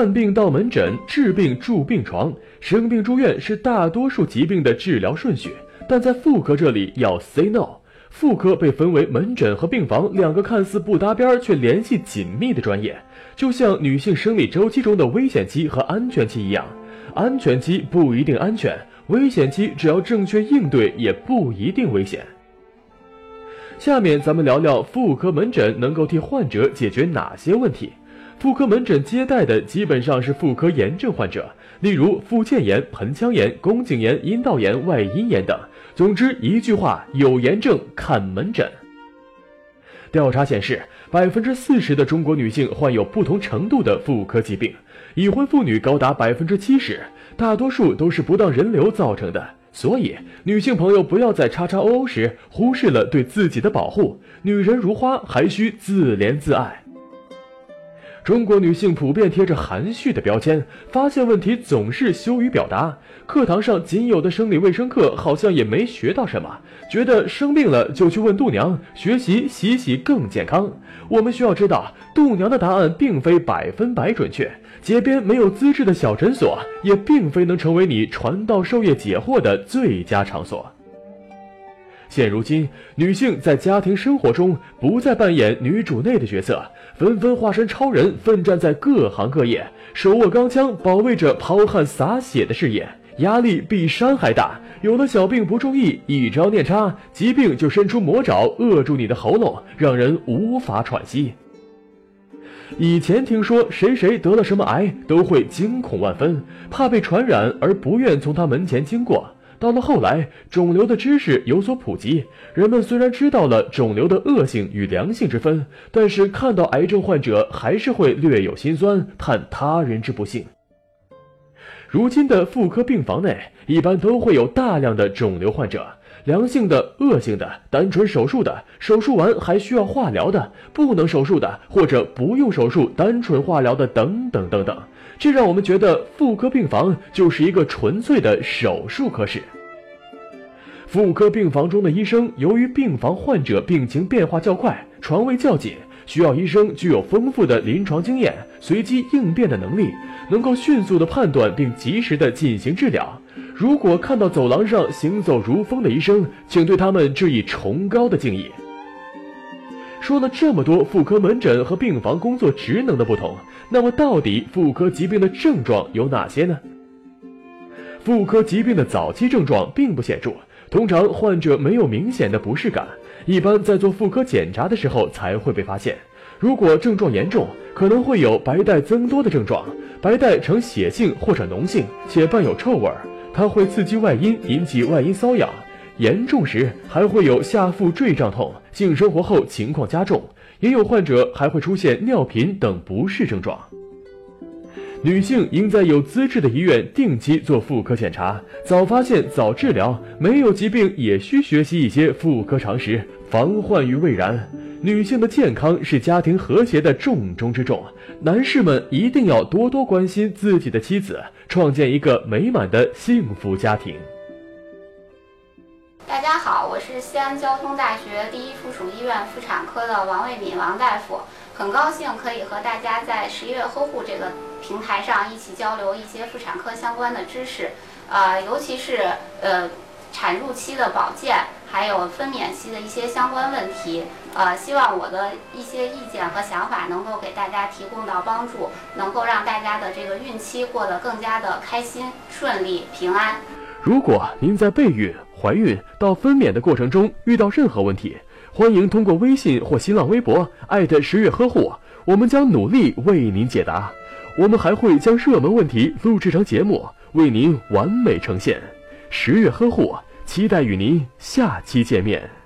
看病到门诊，治病住病床，生病住院是大多数疾病的治疗顺序。但在妇科这里要 say no。妇科被分为门诊和病房两个看似不搭边却联系紧密的专业，就像女性生理周期中的危险期和安全期一样。安全期不一定安全，危险期只要正确应对也不一定危险。下面咱们聊聊妇科门诊能够替患者解决哪些问题。妇科门诊接待的基本上是妇科炎症患者，例如附件炎、盆腔炎、宫颈炎、阴道炎、外阴炎等。总之一句话，有炎症看门诊。调查显示，百分之四十的中国女性患有不同程度的妇科疾病，已婚妇女高达百分之七十，大多数都是不当人流造成的。所以，女性朋友不要在叉叉 O O 时忽视了对自己的保护。女人如花，还需自怜自爱。中国女性普遍贴着含蓄的标签，发现问题总是羞于表达。课堂上仅有的生理卫生课好像也没学到什么，觉得生病了就去问度娘，学习洗洗更健康。我们需要知道，度娘的答案并非百分百准确，街边没有资质的小诊所也并非能成为你传道授业解惑的最佳场所。现如今，女性在家庭生活中不再扮演女主内的角色，纷纷化身超人，奋战在各行各业，手握钢枪，保卫着抛汗洒血的事业，压力比山还大。有了小病不注意，一招念差，疾病就伸出魔爪，扼住你的喉咙，让人无法喘息。以前听说谁谁得了什么癌，都会惊恐万分，怕被传染而不愿从他门前经过。到了后来，肿瘤的知识有所普及，人们虽然知道了肿瘤的恶性与良性之分，但是看到癌症患者还是会略有心酸，叹他人之不幸。如今的妇科病房内，一般都会有大量的肿瘤患者，良性的、恶性的、单纯手术的、手术完还需要化疗的、不能手术的或者不用手术单纯化疗的等等等等。这让我们觉得妇科病房就是一个纯粹的手术科室。妇科病房中的医生，由于病房患者病情变化较快，床位较紧，需要医生具有丰富的临床经验、随机应变的能力，能够迅速的判断并及时的进行治疗。如果看到走廊上行走如风的医生，请对他们致以崇高的敬意。说了这么多妇科门诊和病房工作职能的不同，那么到底妇科疾病的症状有哪些呢？妇科疾病的早期症状并不显著，通常患者没有明显的不适感，一般在做妇科检查的时候才会被发现。如果症状严重，可能会有白带增多的症状，白带呈血性或者脓性，且伴有臭味，它会刺激外阴，引起外阴瘙痒。严重时还会有下腹坠胀痛，性生活后情况加重，也有患者还会出现尿频等不适症状。女性应在有资质的医院定期做妇科检查，早发现早治疗。没有疾病也需学习一些妇科常识，防患于未然。女性的健康是家庭和谐的重中之重，男士们一定要多多关心自己的妻子，创建一个美满的幸福家庭。是西安交通大学第一附属医院妇产科的王卫敏王大夫，很高兴可以和大家在十一月呵护这个平台上一起交流一些妇产科相关的知识，呃，尤其是呃产褥期的保健，还有分娩期的一些相关问题，呃，希望我的一些意见和想法能够给大家提供到帮助，能够让大家的这个孕期过得更加的开心、顺利、平安。如果您在备孕、怀孕到分娩的过程中遇到任何问题，欢迎通过微信或新浪微博艾特十月呵护，我们将努力为您解答。我们还会将热门问题录制成节目，为您完美呈现。十月呵护，期待与您下期见面。